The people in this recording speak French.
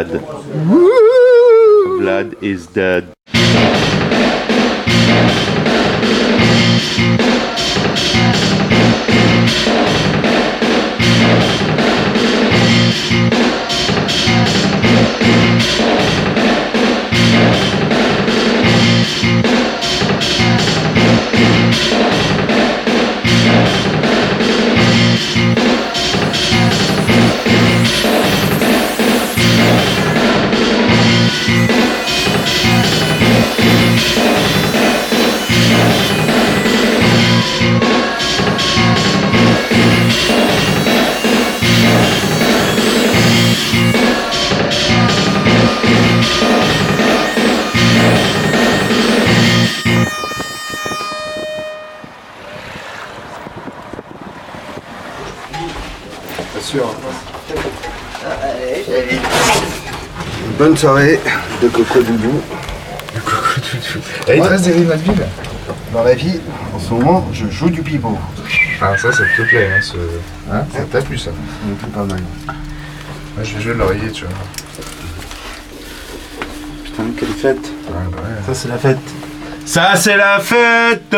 Vlad. Vlad is dead. Bien sûr. Bonne soirée de Coco Doudou. Et il te reste des rimes à te ville Dans la vie, en ce moment, je joue du pipeau. Ah ça, ça te plaît, hein, ce... hein ça t'a plu ça C'est pas mal. Moi je vais jouer l'oreiller, tu vois. Putain, quelle fête. Ouais, bah ouais. Ça, c'est la fête. Ça, c'est la fête